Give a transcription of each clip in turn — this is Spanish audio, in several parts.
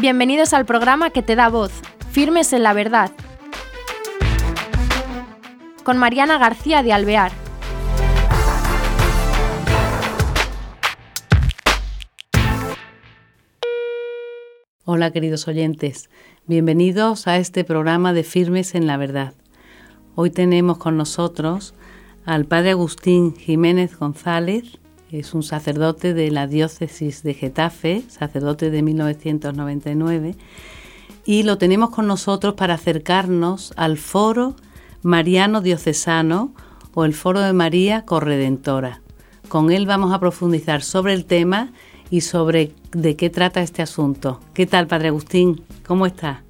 Bienvenidos al programa que te da voz, Firmes en la Verdad, con Mariana García de Alvear. Hola queridos oyentes, bienvenidos a este programa de Firmes en la Verdad. Hoy tenemos con nosotros al Padre Agustín Jiménez González, es un sacerdote de la diócesis de Getafe, sacerdote de 1999, y lo tenemos con nosotros para acercarnos al foro mariano diocesano o el foro de María Corredentora. Con él vamos a profundizar sobre el tema y sobre de qué trata este asunto. ¿Qué tal, Padre Agustín? ¿Cómo está?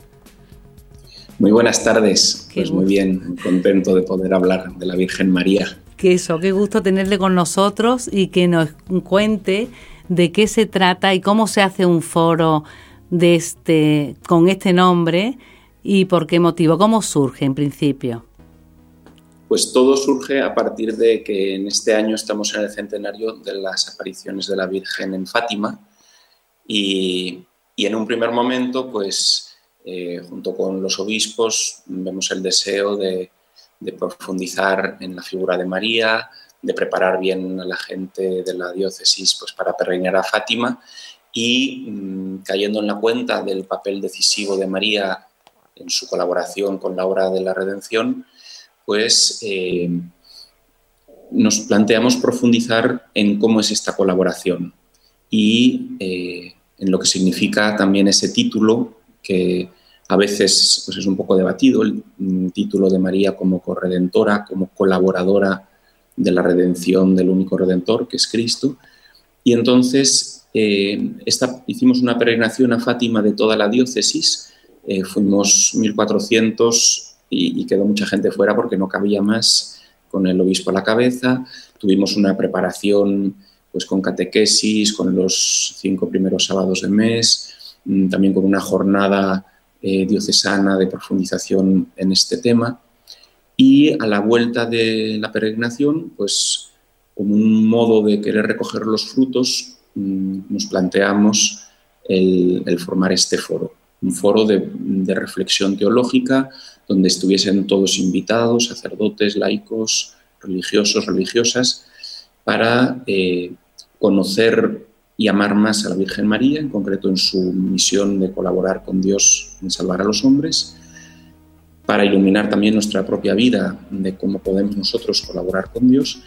Muy buenas tardes. pues muy bien, contento de poder hablar de la Virgen María que eso, qué gusto tenerle con nosotros y que nos cuente de qué se trata y cómo se hace un foro de este con este nombre y por qué motivo, cómo surge en principio. Pues todo surge a partir de que en este año estamos en el centenario de las apariciones de la Virgen en Fátima y, en un primer momento, pues eh, junto con los obispos vemos el deseo de, de profundizar en la figura de María, de preparar bien a la gente de la diócesis pues, para peregrinar a Fátima. Y mm, cayendo en la cuenta del papel decisivo de María en su colaboración con la obra de la redención, pues eh, nos planteamos profundizar en cómo es esta colaboración y eh, en lo que significa también ese título que a veces pues es un poco debatido el mm, título de María como corredentora, como colaboradora de la redención del único redentor, que es Cristo. Y entonces eh, hicimos una peregrinación a Fátima de toda la diócesis, eh, fuimos 1400 y, y, quedó mucha gente fuera porque no cabía más con el obispo a la cabeza. Tuvimos una preparación pues, con catequesis, con los cinco primeros sábados del mes, mm, también con una jornada eh, diocesana de profundización en este tema. Y a la vuelta de la peregrinación, pues como un modo de querer recoger los frutos, mm, nos planteamos el, formar este foro, un foro de, reflexión teológica donde estuviesen todos invitados, sacerdotes, laicos, religiosos, religiosas, para eh, conocer y amar más a la Virgen María, en concreto en su misión de colaborar con Dios en salvar a los hombres, para iluminar también nuestra propia vida de cómo podemos nosotros colaborar con Dios.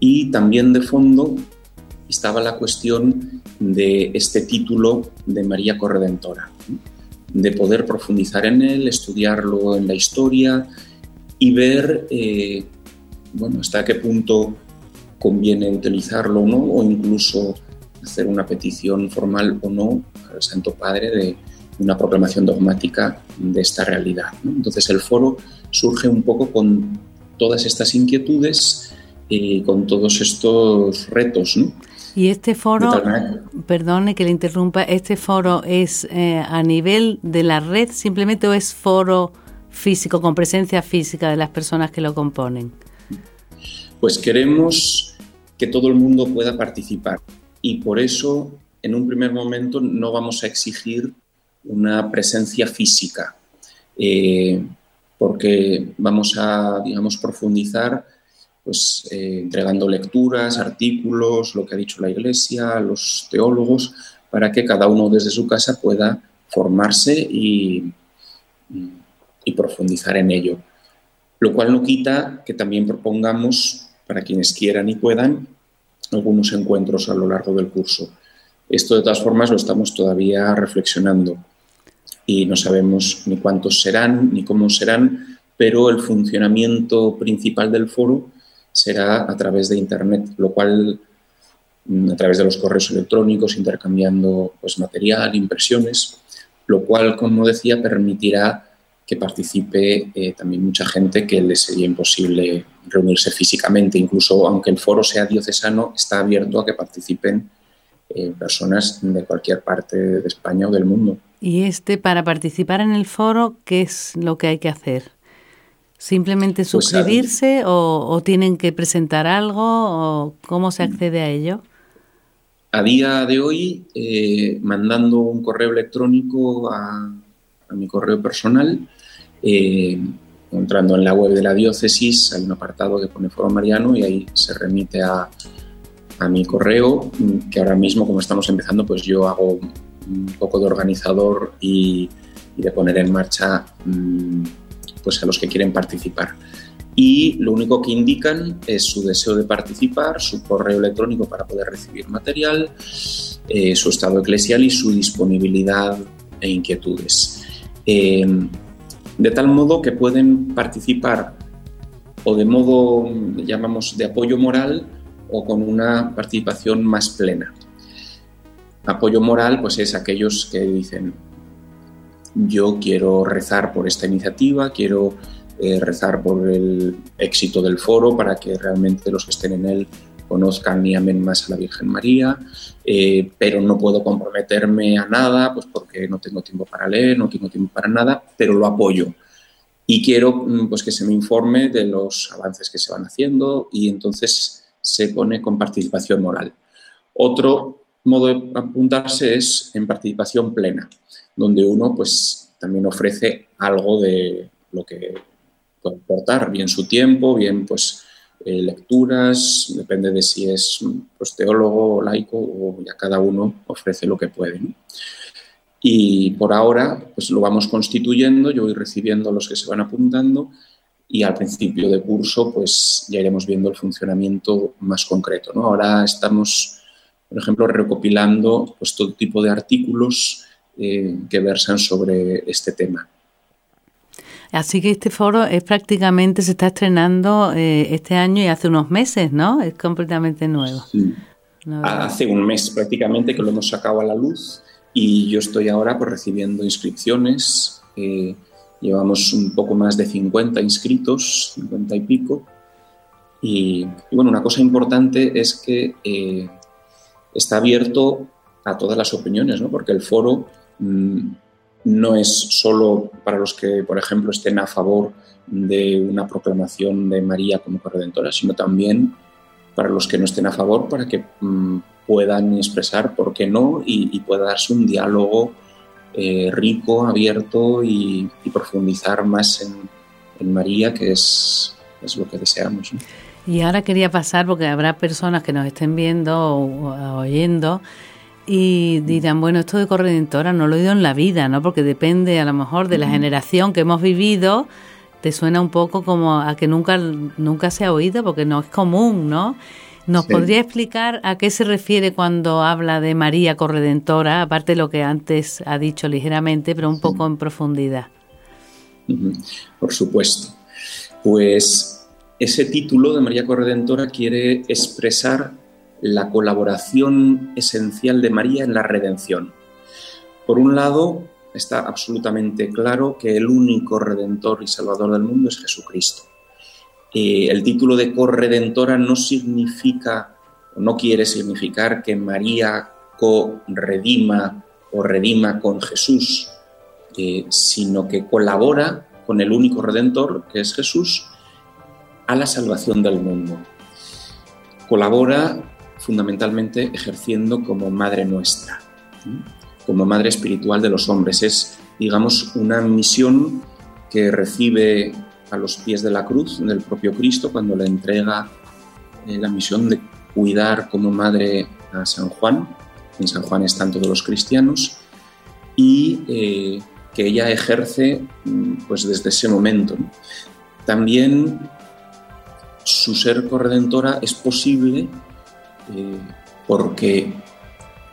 Y también de fondo estaba la cuestión de este título de María Corredentora, de poder profundizar en él, estudiarlo en la historia y ver eh, bueno, hasta qué punto conviene utilizarlo o no, o incluso hacer una petición formal o no al Santo Padre de una proclamación dogmática de esta realidad. Entonces el foro surge un poco con todas estas inquietudes y con todos estos retos. Y este foro, perdone que le interrumpa, ¿este foro es eh, a nivel de la red simplemente o es foro físico, con presencia física de las personas que lo componen? Pues queremos que todo el mundo pueda participar y por eso en un primer momento no vamos a exigir una presencia física, eh, porque vamos a, digamos, profundizar pues, eh, entregando lecturas, artículos, lo que ha dicho la Iglesia, los teólogos, para que cada uno desde su casa pueda formarse y, y profundizar en ello. Lo cual no quita que también propongamos, para quienes quieran y puedan, algunos encuentros a lo largo del curso. Esto de todas formas lo estamos todavía reflexionando y no sabemos ni cuántos serán ni cómo serán, pero el funcionamiento principal del foro será a través de Internet, lo cual mm, a través de los correos electrónicos, intercambiando pues, material, impresiones, lo cual, como decía, permitirá que participe eh, también mucha gente que le sería imposible reunirse físicamente. Incluso aunque el foro sea diocesano, está abierto a que participen eh, personas de cualquier parte de España o del mundo. Y este, para participar en el foro, ¿qué es lo que hay que hacer? ¿Simplemente pues, suscribirse o, tienen que presentar algo o cómo se accede a ello? a día de hoy, eh, mandando un correo electrónico a, mi correo personal, eh, entrando en la web de la diócesis, hay un apartado que pone Foro Mariano y ahí se remite a, mi correo, que ahora mismo, como estamos empezando, pues yo hago un poco de organizador y, de poner en marcha mm, pues a los que quieren participar. Y lo único que indican es su deseo de participar, su correo electrónico para poder recibir material, eh, su estado eclesial y su disponibilidad e inquietudes. Em, de tal modo que pueden participar o de modo, llamamos, de apoyo moral o con una participación más plena. Apoyo moral, pues es aquellos que dicen, yo quiero rezar por esta iniciativa, quiero eh, rezar por el éxito del foro para que realmente los que estén en él conozcan y amen más a la Virgen María, eh, pero no puedo comprometerme a nada, pues porque no tengo tiempo para leer, no tengo tiempo para nada, pero lo apoyo. Y quiero mm, pues, que se me informe de los avances que se van haciendo y entonces se pone con participación moral. Otro modo de apuntarse es en participación plena, donde uno pues también ofrece algo de lo que puede aportar, bien su tiempo, bien pues eh, lecturas, depende de si es pues, teólogo laico o ya cada uno ofrece lo que puede. Y por ahora pues lo vamos constituyendo, yo voy recibiendo los que se van apuntando y al principio de curso pues ya iremos viendo el funcionamiento más concreto. ¿no? Ahora estamos, por ejemplo, recopilando pues, todo tipo de artículos eh, que versan sobre este tema. Así que este foro es prácticamente, se está estrenando eh, este año y hace unos meses, ¿no? Es completamente nuevo. Sí. Hace un mes prácticamente que lo hemos sacado a la luz y yo estoy ahora pues, recibiendo inscripciones. Eh, Llevamos un poco más de 50 inscritos, 50 y pico. Y, bueno, una cosa importante es que eh, está abierto a todas las opiniones, ¿no? porque el foro mm, no es solo para los que, por ejemplo, estén a favor de una proclamación de María como corredentora, sino también para los que no estén a favor, para que mm, puedan expresar por qué no y, y pueda darse un diálogo eh, rico, abierto y, profundizar más en, María, que es, es, lo que deseamos. Y ahora quería pasar, porque habrá personas que nos estén viendo o, oyendo y dirán, bueno, esto de corredentora no lo he oído en la vida, ¿no? Porque depende a lo mejor de la generación que hemos vivido, te suena un poco como a que nunca, nunca se ha oído, porque no es común, ¿no? ¿Nos podría explicar a qué se refiere cuando habla de María Corredentora, aparte de lo que antes ha dicho ligeramente, pero un poco en profundidad? Por supuesto. Pues ese título de María Corredentora quiere expresar la colaboración esencial de María en la redención. Por un lado, está absolutamente claro que el único redentor y salvador del mundo es Jesucristo. Eh, el título de corredentora no significa o no quiere significar que María co-redima o redima con Jesús, eh, sino que colabora con el único redentor, que es Jesús, a la salvación del mundo. Colabora fundamentalmente ejerciendo como madre nuestra, como madre espiritual de los hombres. Es, digamos, una misión que recibe a los pies de la cruz del propio Cristo cuando le entrega eh, la misión de cuidar como madre a San Juan. En San Juan están todos los cristianos y eh, que ella ejerce mm, pues desde ese momento. También su ser corredentora es posible eh, porque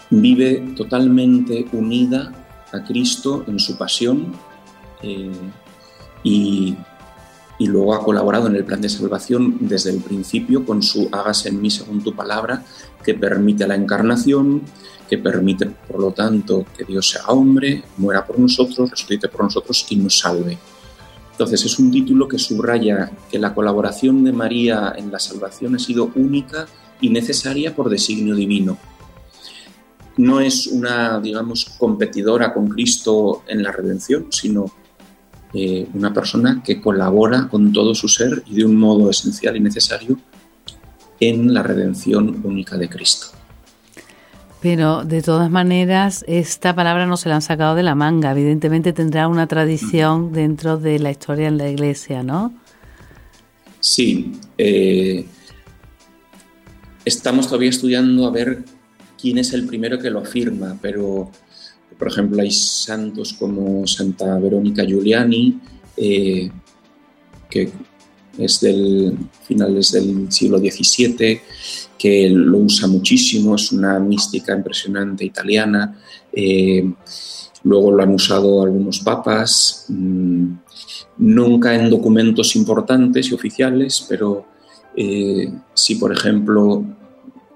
vive totalmente unida a Cristo en su pasión y y luego ha colaborado en el plan de salvación desde el principio con su hágase en mí según tu palabra, que permite la encarnación, que permite, por lo tanto, que Dios sea hombre, muera por nosotros, resucite por nosotros y nos salve. Entonces es un título que subraya que la colaboración de María en la salvación ha sido única y necesaria por designio divino. No es una, digamos, competidora con Cristo en la redención, sino eh, una persona que colabora con todo su ser y de un modo esencial y necesario en la redención única de Cristo. Pero de todas maneras, esta palabra no se la han sacado de la manga. Evidentemente tendrá una tradición dentro de la historia en la Iglesia, ¿no? Sí. Eh, estamos todavía estudiando a ver quién es el primero que lo afirma, pero por ejemplo hay santos como Santa Verónica Giuliani, eh, que es del finales del siglo XVII, que lo usa muchísimo, es una mística impresionante italiana. Eh, luego lo han usado algunos papas, mm, nunca en documentos importantes y oficiales, pero eh, sí, por ejemplo,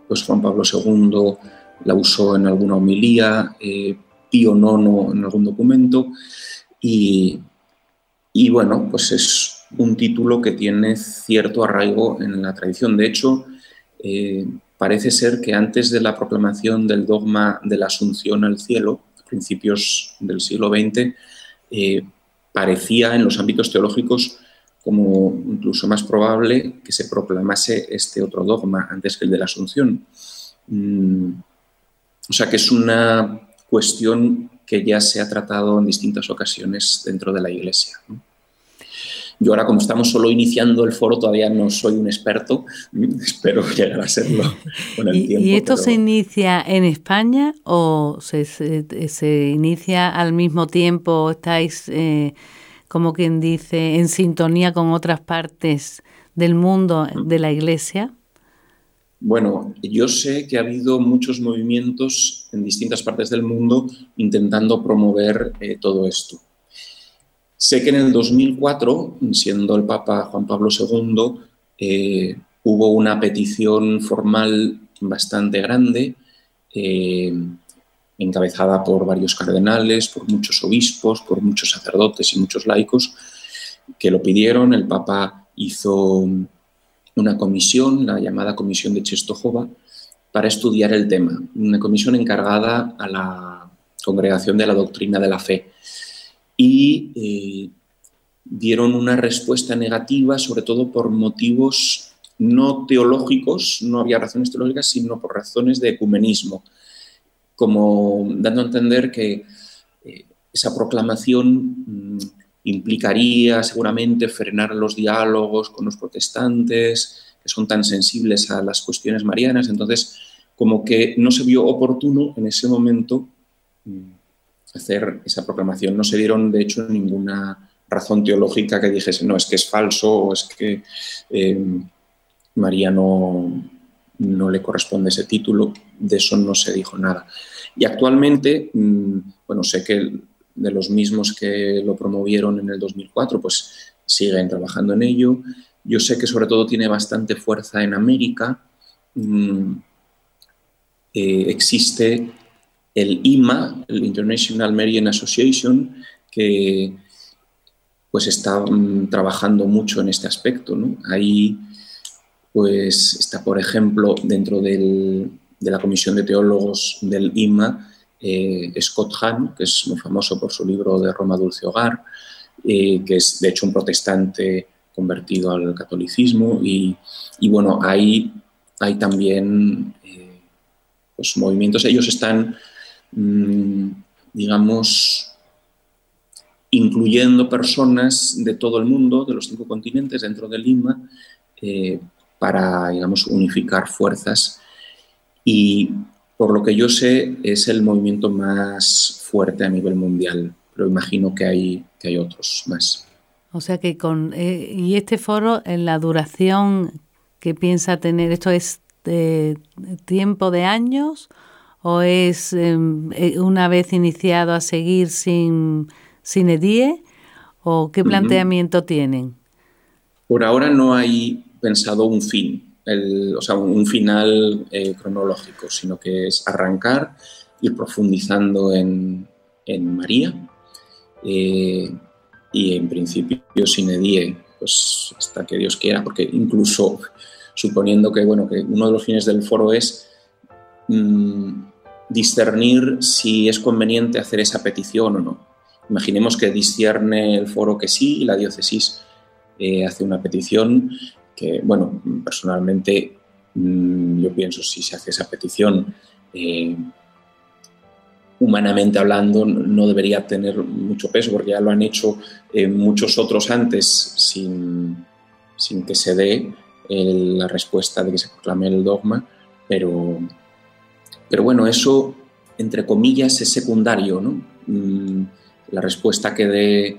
pues Juan Pablo II la usó en alguna homilía, eh, Pío IX en algún documento, y, y bueno, pues es un título que tiene cierto arraigo en la tradición. De hecho, eh, parece ser que antes de la proclamación del dogma de la asunción al cielo, a principios del siglo XX, eh, parecía en los ámbitos teológicos como incluso más probable que se proclamase este otro dogma antes que el de la asunción. Mm, o sea que es una cuestión que ya se ha tratado en distintas ocasiones dentro de la Iglesia. Yo ahora, como estamos solo iniciando el foro, todavía no soy un experto, espero llegar a serlo con el ¿Y, tiempo. ¿Y esto se inicia en España o se, se, inicia al mismo tiempo? ¿Estáis, eh, como quien dice, en sintonía con otras partes del mundo de la Iglesia? Bueno, yo sé que ha habido muchos movimientos en distintas partes del mundo intentando promover eh, todo esto. Sé que en el 2004, siendo el Papa Juan Pablo II, eh, hubo una petición formal bastante grande, eh, encabezada por varios cardenales, por muchos obispos, por muchos sacerdotes y muchos laicos, que lo pidieron. El Papa hizo una comisión, la llamada Comisión de Czestochowa, para estudiar el tema, una comisión encargada a la Congregación de la Doctrina de la Fe. Y eh, dieron una respuesta negativa, sobre todo por motivos no teológicos, no había razones teológicas, sino por razones de ecumenismo, como dando a entender que eh, esa proclamación mm, implicaría seguramente frenar los diálogos con los protestantes, que son tan sensibles a las cuestiones marianas, entonces como que no se vio oportuno en ese momento mm, hacer esa proclamación. No se dieron, de hecho, ninguna razón teológica que dijese, no, es que es falso o es que eh, María no, no, le corresponde ese título. De eso no se dijo nada. Y actualmente, mm, bueno, sé que de los mismos que lo promovieron en el 2004, pues siguen trabajando en ello. Yo sé que sobre todo tiene bastante fuerza en América. Mm, eh, existe el IMA, el International Marian Association, que pues está mm, trabajando mucho en este aspecto. Ahí pues está, por ejemplo, dentro de la Comisión de Teólogos del IMA, eh, Scott Hahn, que es muy famoso por su libro de Roma Dulce Hogar, eh, que es de hecho un protestante convertido al catolicismo. Y, bueno, ahí hay también eh, pues, movimientos, ellos están Mm, digamos, incluyendo personas de todo el mundo, de los cinco continentes, dentro de Lima, para, digamos, unificar fuerzas. Y por lo que yo sé, es el movimiento más fuerte a nivel mundial, pero imagino que hay, que hay otros más. O sea que con... Eh, ¿Y este foro, en la duración que piensa tener, esto es de tiempo de años o es em, eh, una vez iniciado a seguir sin, sin EDIE o qué planteamiento tienen? Por ahora no hay pensado un fin, o sea, un, final eh, cronológico, sino que es arrancar, ir profundizando en, en María eh, y en principio sin EDIE, pues hasta que Dios quiera, porque incluso suponiendo que, bueno, que uno de los fines del foro es mm, discernir si es conveniente hacer esa petición o no. Imaginemos que discierne el foro que sí y la diócesis eh, hace una petición que, bueno, personalmente mm, yo pienso si se hace esa petición, eh, humanamente hablando no debería tener mucho peso porque ya lo han hecho eh, muchos otros antes sin, sin que se dé la respuesta de que se proclame el dogma, pero, pero bueno, eso entre comillas es secundario, ¿no? Mm, la respuesta que dé,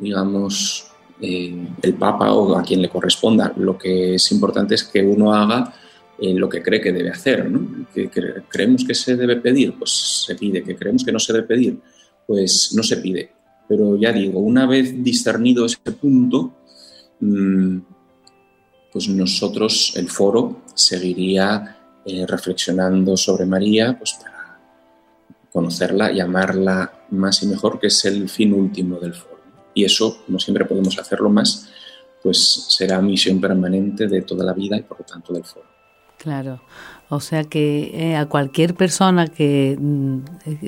digamos, eh, el Papa o a quien le corresponda. Lo que es importante es que uno haga eh, lo que cree que debe hacer. ¿no? Que, creemos que se debe pedir, pues se pide. Que creemos que no se debe pedir, pues no se pide. Pero ya digo, una vez discernido ese punto, mm, pues nosotros, el foro, seguiría eh, reflexionando sobre María, pues para conocerla y amarla más y mejor, que es el fin último del foro. Y eso, como siempre podemos hacerlo más, pues será misión permanente de toda la vida y por lo tanto del foro. Claro, o sea que eh, a cualquier persona que mm,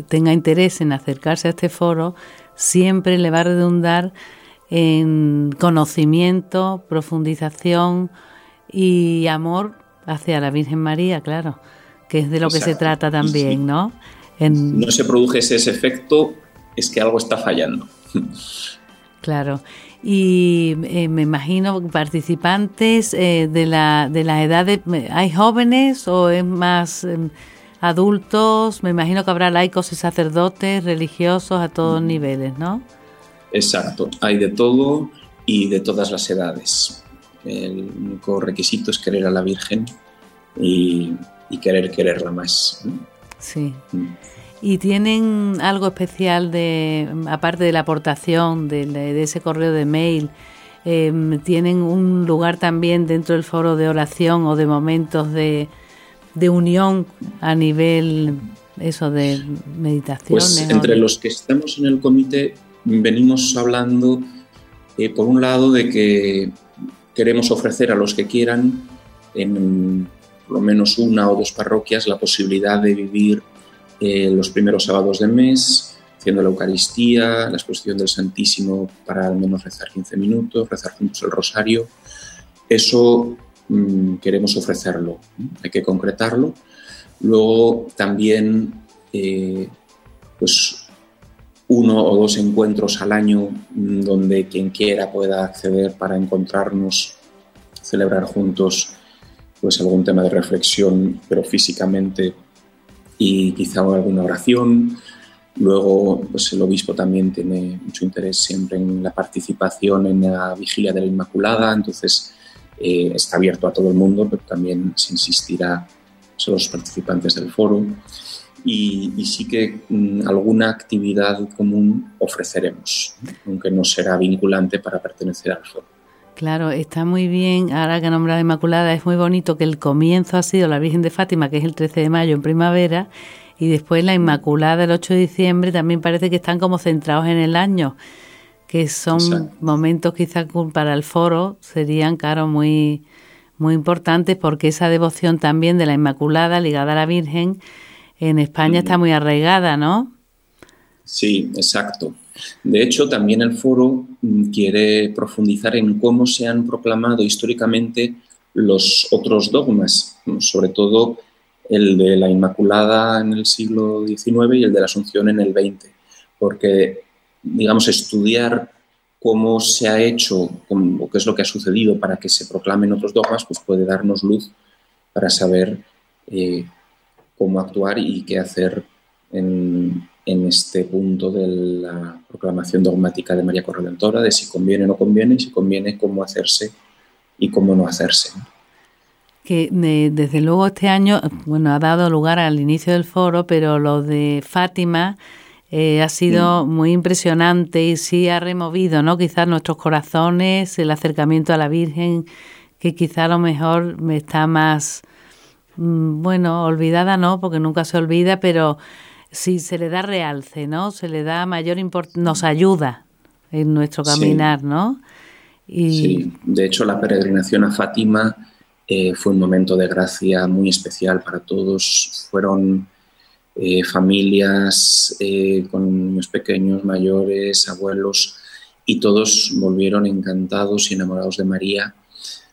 tenga interés en acercarse a este foro, siempre le va a redundar en conocimiento, profundización y amor hacia la Virgen María, claro, que es de lo que se trata también, ¿no? no se produce ese efecto, es que algo está fallando. Claro. Y eh, me imagino participantes eh, de, la, de las edades, ¿hay jóvenes o es más em, adultos? Me imagino que habrá laicos y sacerdotes, religiosos a todos niveles, ¿no? Exacto, hay de todo y de todas las edades. El único requisito es querer a la Virgen y, querer quererla más. Sí. Mm. ¿Y tienen algo especial de, aparte de la aportación de, ese correo de mail, em, tienen un lugar también dentro del foro de oración o de momentos de, unión a nivel eso de meditación? Pues entre los que estamos en el comité venimos hablando, eh, por un lado, de que queremos ofrecer a los que quieran en por lo menos una o dos parroquias la posibilidad de vivir eh, los primeros sábados del mes, haciendo la Eucaristía, la exposición del Santísimo para al menos rezar 15 minutos, rezar juntos el rosario. Eso mm, queremos ofrecerlo, hay que concretarlo. Luego también, eh, pues uno o dos encuentros al año mm, donde quien quiera pueda acceder para encontrarnos, celebrar juntos pues algún tema de reflexión, pero físicamente y quizá alguna oración. Luego, pues el obispo también tiene mucho interés siempre en la participación en la vigilia de la Inmaculada, entonces eh, está abierto a todo el mundo, pero también se insistirá a los participantes del foro. Y, sí que mm, alguna actividad común ofreceremos, aunque no será vinculante para pertenecer al foro. Claro, está muy bien, ahora que nombrar Inmaculada, es muy bonito que el comienzo ha sido la Virgen de Fátima, que es el 13 de mayo en primavera, y después la Inmaculada el 8 de diciembre, también parece que están como centrados en el año, que son momentos quizás para el foro serían, claro, muy, muy importantes porque esa devoción también de la Inmaculada ligada a la Virgen en España está muy arraigada, ¿no? Sí, exacto. De hecho, también el foro mm, quiere profundizar en cómo se han proclamado históricamente los otros dogmas, sobre todo el de la Inmaculada en el siglo XIX y el de la Asunción en el XX, porque, digamos, estudiar cómo se ha hecho o qué es lo que ha sucedido para que se proclamen otros dogmas, pues puede darnos luz para saber eh, cómo actuar y qué hacer en, en este punto de la proclamación dogmática de María Corredentora, de si conviene o no conviene, y si conviene cómo hacerse y cómo no hacerse. Que desde luego este año, bueno, ha dado lugar al inicio del foro, pero lo de Fátima eh, ha sido muy impresionante y sí ha removido, ¿no? Quizás nuestros corazones, el acercamiento a la Virgen, que quizá a lo mejor está más, mm, bueno, olvidada, ¿no? Porque nunca se olvida, pero Sí, se le da realce, ¿no? Se le da mayor importancia, nos ayuda en nuestro caminar, ¿no? Y... Sí, de hecho la peregrinación a Fátima eh, fue un momento de gracia muy especial para todos. Fueron eh, familias eh, con niños pequeños, mayores, abuelos, y todos volvieron encantados y enamorados de María.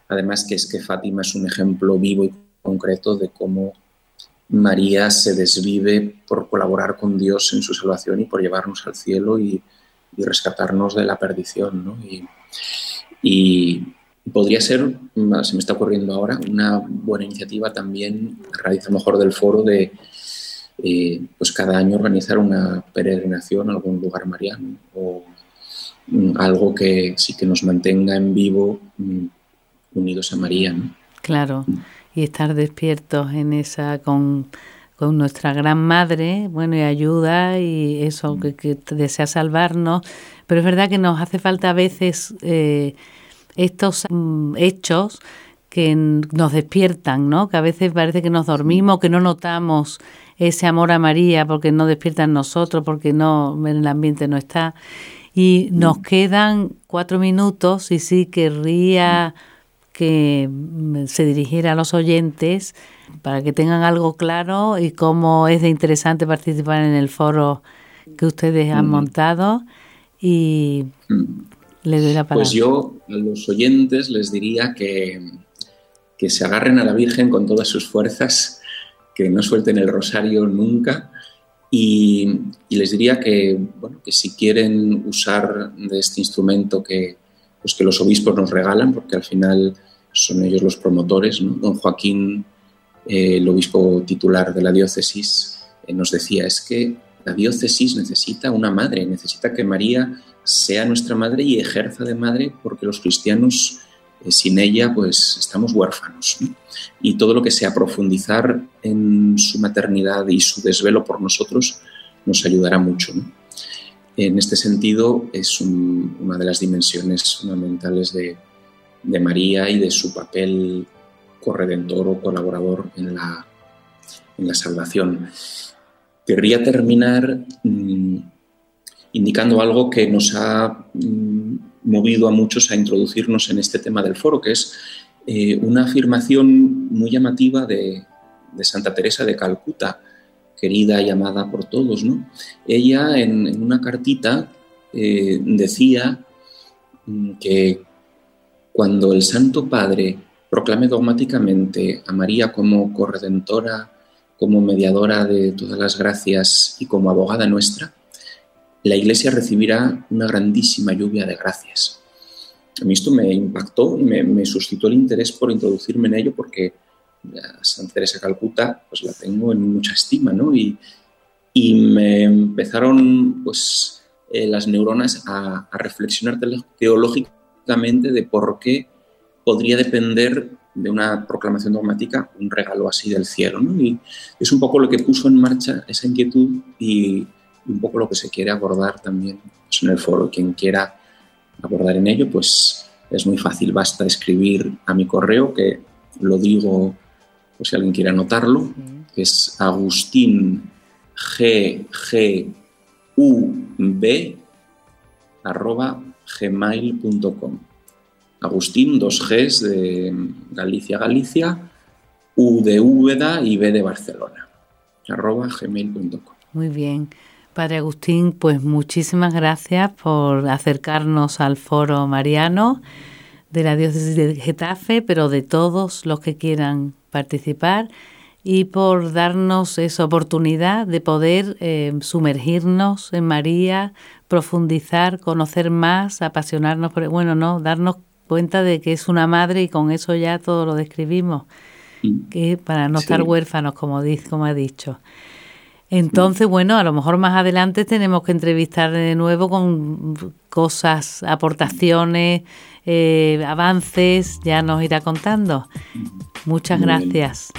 Además que es que Fátima es un ejemplo vivo y concreto de cómo María se desvive por colaborar con Dios en su salvación y por llevarnos al cielo y, rescatarnos de la perdición. ¿no? Y, podría ser, se me está ocurriendo ahora, una buena iniciativa también, a raíz a lo mejor del foro, de eh, pues cada año organizar una peregrinación a algún lugar mariano o mm, algo que sí que nos mantenga en vivo mm, unidos a María. ¿no? Claro, mm. Y estar despiertos en esa con, nuestra gran madre, bueno, y ayuda y eso que, desea salvarnos, pero es verdad que nos hace falta a veces eh, estos hechos que nos despiertan, ¿no? Que a veces parece que nos dormimos, que no notamos ese amor a María porque no despierta en nosotros, porque no en el ambiente no está. Y nos quedan cuatro minutos y sí querría que se dirigiera a los oyentes para que tengan algo claro y cómo es de interesante participar en el foro que ustedes han montado. Y le doy la palabra. Pues yo a los oyentes les diría que, que se agarren a la Virgen con todas sus fuerzas, que no suelten el rosario nunca. Y, les diría que, bueno, que si quieren usar de este instrumento que, pues que los obispos nos regalan, porque al final son ellos los promotores. Don Joaquín, eh, el obispo titular de la diócesis, eh, nos decía, es que la diócesis necesita una madre, necesita que María sea nuestra madre y ejerza de madre porque los cristianos eh, sin ella pues estamos huérfanos. Y todo lo que sea profundizar en su maternidad y su desvelo por nosotros nos ayudará mucho. En este sentido es una de las dimensiones fundamentales de, María y de su papel corredentor o colaborador en la, en la salvación. Querría terminar mm, indicando algo que nos ha mm, movido a muchos a introducirnos en este tema del foro, que es eh, una afirmación muy llamativa de, Santa Teresa de Calcuta, querida y amada por todos. ¿no? Ella en, una cartita eh, decía mm, que cuando el Santo Padre proclame dogmáticamente a María como corredentora, como mediadora de todas las gracias y como abogada nuestra, la Iglesia recibirá una grandísima lluvia de gracias. A mí esto me impactó y me, suscitó el interés por introducirme en ello porque a Santa Teresa Calcuta pues la tengo en mucha estima, ¿no? Y, me empezaron pues eh, las neuronas a, reflexionar teológicamente de por qué podría depender de una proclamación dogmática un regalo así del cielo, ¿no? Y es un poco lo que puso en marcha esa inquietud y un poco lo que se quiere abordar también pues, en el foro. Quien quiera abordar en ello, pues es muy fácil, basta escribir a mi correo, que lo digo por si alguien quiere anotarlo, que es agustín g, g u b arroba gmail.com. Agustín, dos Gs de Galicia, Galicia, U de Úbeda y B de Barcelona, arroba gmail.com. Muy bien. Padre Agustín, pues muchísimas gracias por acercarnos al foro mariano de la diócesis de Getafe, pero de todos los que quieran participar y por darnos esa oportunidad de poder eh, sumergirnos en María, profundizar, conocer más, apasionarnos por, bueno, no, darnos cuenta de que es una madre y con eso ya todo lo describimos, que para no estar huérfanos, como, dice, como ha dicho. Entonces, bueno, a lo mejor más adelante tenemos que entrevistar de nuevo con cosas, aportaciones, eh, avances, ya nos irá contando. Muchas gracias.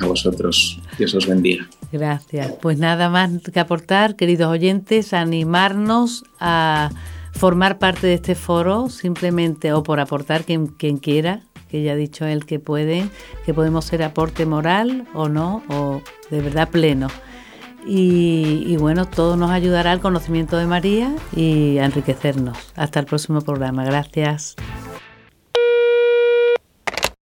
A vosotros, Dios os bendiga. Gracias. Pues nada más que aportar, queridos oyentes, animarnos a formar parte de este foro, simplemente o por aportar quien, quien quiera, que ya ha dicho él que puede, que podemos ser aporte moral o no, o de verdad pleno. Y, y, bueno, todo nos ayudará al conocimiento de María y a enriquecernos. Hasta el próximo programa. Gracias.